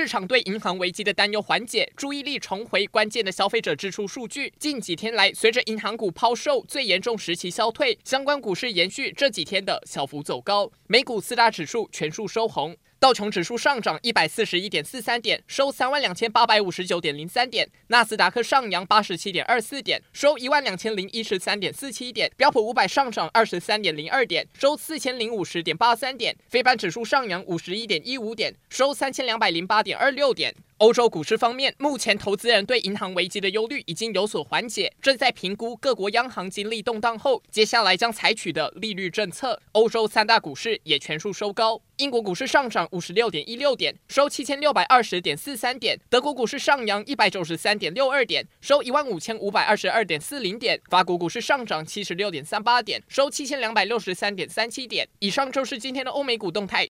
市场对银行危机的担忧缓解，注意力重回关键的消费者支出数据。近几天来，随着银行股抛售最严重时期消退，相关股市延续这几天的小幅走高，美股四大指数全数收红。道琼指数上涨一百四十一点四三点，收三万两千八百五十九点零三点；纳斯达克上扬八十七点二四点，收一万两千零一十三点四七点；标普五百上涨二十三点零二点，收四千零五十点八三点；费半指数上扬五十一点一五点，收三千两百零八点二六点。欧洲股市方面，目前投资人对银行危机的忧虑已经有所缓解，正在评估各国央行经历动荡后，接下来将采取的利率政策。欧洲三大股市也全数收高，英国股市上涨五十六点一六点，收七千六百二十点四三点；德国股市上扬一百九十三点六二点，收一万五千五百二十二点四零点；法国股市上涨七十六点三八点，收七千两百六十三点三七点。以上就是今天的欧美股动态，